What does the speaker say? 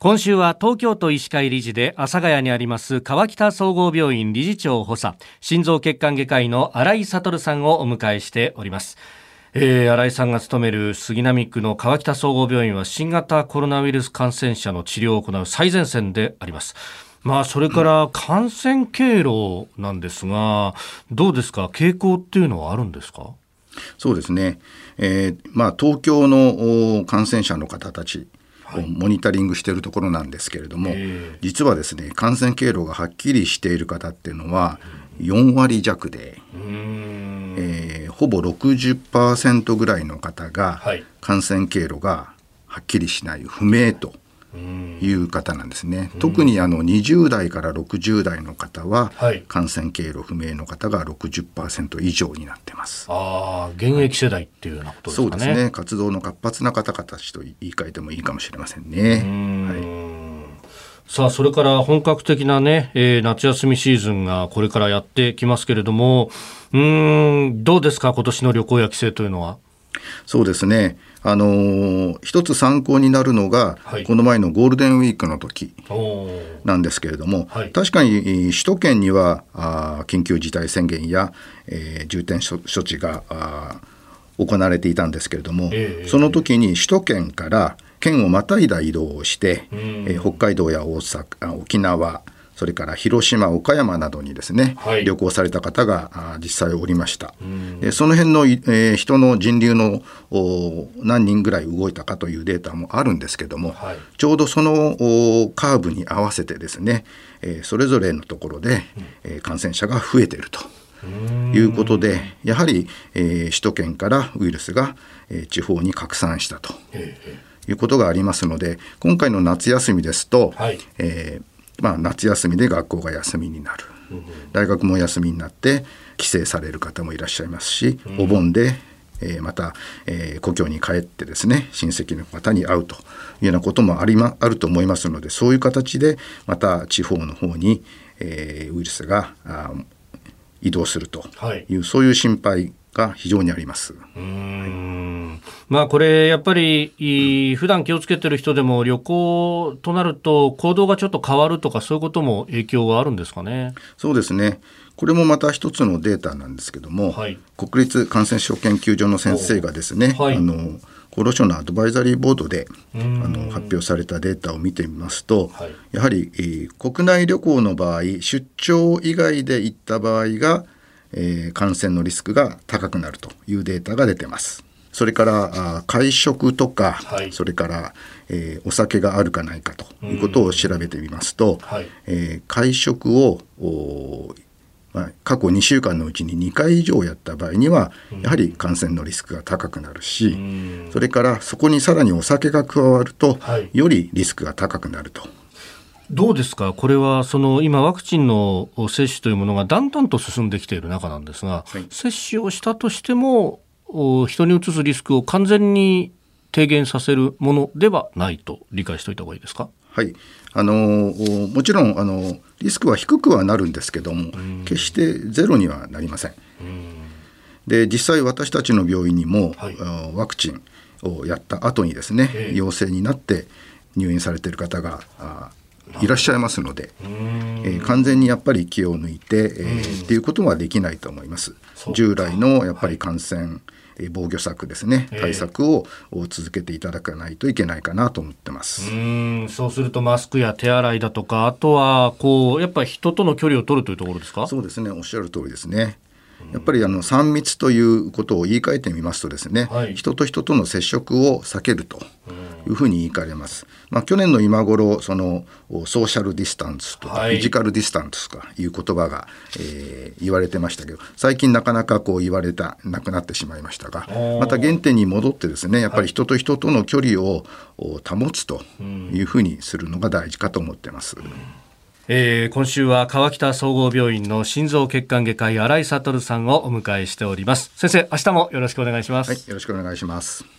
今週は東京都医師会理事で阿佐ヶ谷にあります川北総合病院理事長補佐心臓血管外科医の新井悟さんをお迎えしております。えー、新井さんが勤める杉並区の川北総合病院は新型コロナウイルス感染者の治療を行う最前線であります。まあ、それから感染経路なんですが、どうですか、傾向っていうのはあるんですか？そうですね、えーまあ、東京の感染者の方たちモニタリングしているところなんですけれども、はい、実はですね感染経路がはっきりしている方っていうのは4割弱で、えー、ほぼ60%ぐらいの方が感染経路がはっきりしない不明と。いう方なんですね、特にあの20代から60代の方は、感染経路不明の方が60%以上になってます。ああ、現役世代っていうようなことですかね、そうですね。活動の活発な方々たちと言い換えてもいいかもしれませんね。はい。さあ、それから本格的なね、えー、夏休みシーズンがこれからやってきますけれども、うん、どうですか、今年の旅行や帰省というのは。そうですね。あのー、一つ参考になるのが、はい、この前のゴールデンウィークの時なんですけれども、はい、確かに首都圏にはあ緊急事態宣言や、えー、重点処置が行われていたんですけれども、えー、その時に首都圏から県をまたいだ移動をして、えー、北海道や大阪沖縄それから広島、岡山などにですね、はい、旅行された方が実際おりました。でその辺の、えー、人の人流の何人ぐらい動いたかというデータもあるんですけども、はい、ちょうどそのカーブに合わせてですね、えー、それぞれのところで、えー、感染者が増えていると。いうことでやはり、えー、首都圏からウイルスが、えー、地方に拡散したということがありますので今回の夏休みですと、はい、えーまあ、夏休みで学校が休みになる、大学も休みになって帰省される方もいらっしゃいますし、お盆で、えー、また、えー、故郷に帰ってですね親戚の方に会うというようなこともあり、ま、あると思いますのでそういう形でまた地方の方に、えー、ウイルスが移動するという、はい、そういう心配が非常にあります。うんまあ、これ、やっぱり普段気をつけてる人でも旅行となると行動がちょっと変わるとかそういうことも影響があるんですかね？そうですね。これもまた一つのデータなんですけども、はい、国立感染症研究所の先生がですね、はい、あの厚労省のアドバイザリーボードであの発表されたデータを見てみますと、はい、やはり、えー、国内旅行の場合出張以外で行った場合がえー、感染のリスクが高くなるというデータが出てます。それから会食とか、はい、それから、えー、お酒があるかないかということを調べてみますと、はい、えー、会食をまあ、過去2週間のうちに2回以上やった場合にはやはり感染のリスクが高くなるし、それからそこにさらにお酒が加わると、よりリスクが高くなると。どうですか、これはその今、ワクチンの接種というものがだんだんと進んできている中なんですが、はい、接種をしたとしても、人にうつすリスクを完全に低減させるものではないと理解しておいた方がいいですか？はい。あのもちろんあのリスクは低くはなるんですけども、決してゼロにはなりません。で実際私たちの病院にも、はい、ワクチンをやった後にですね、えー、陽性になって入院されている方がいらっしゃいますので、えー、完全にやっぱり気を抜いて、えー、っていうことはできないと思います。従来のやっぱり感染、はい防御策ですね、対策を続けていただかないといけないかなと思ってます。うん。そうするとマスクや手洗いだとかあとはこうやっぱり人との距離を取るというところですか？そうですね。おっしゃる通りですねやっぱりあの3密ということを言い換えてみますとですね、はい、人と人との接触を避けるというふうに言い換えます。まあ、去年の今頃そのソーシャルディスタンスとか、フィジカルディスタンスとかいう言葉が、えー、言われてましたけど最近なかなかこう言われたなくなってしまいましたがまた原点に戻ってですねやっぱり人と人との距離を保つというふうにするのが大事かと思ってます。うんえー、今週は川北総合病院の心臓血管外科医新井悟さんをお迎えしております。先生明日もよろしくお願いします、はい、よろしくお願いします。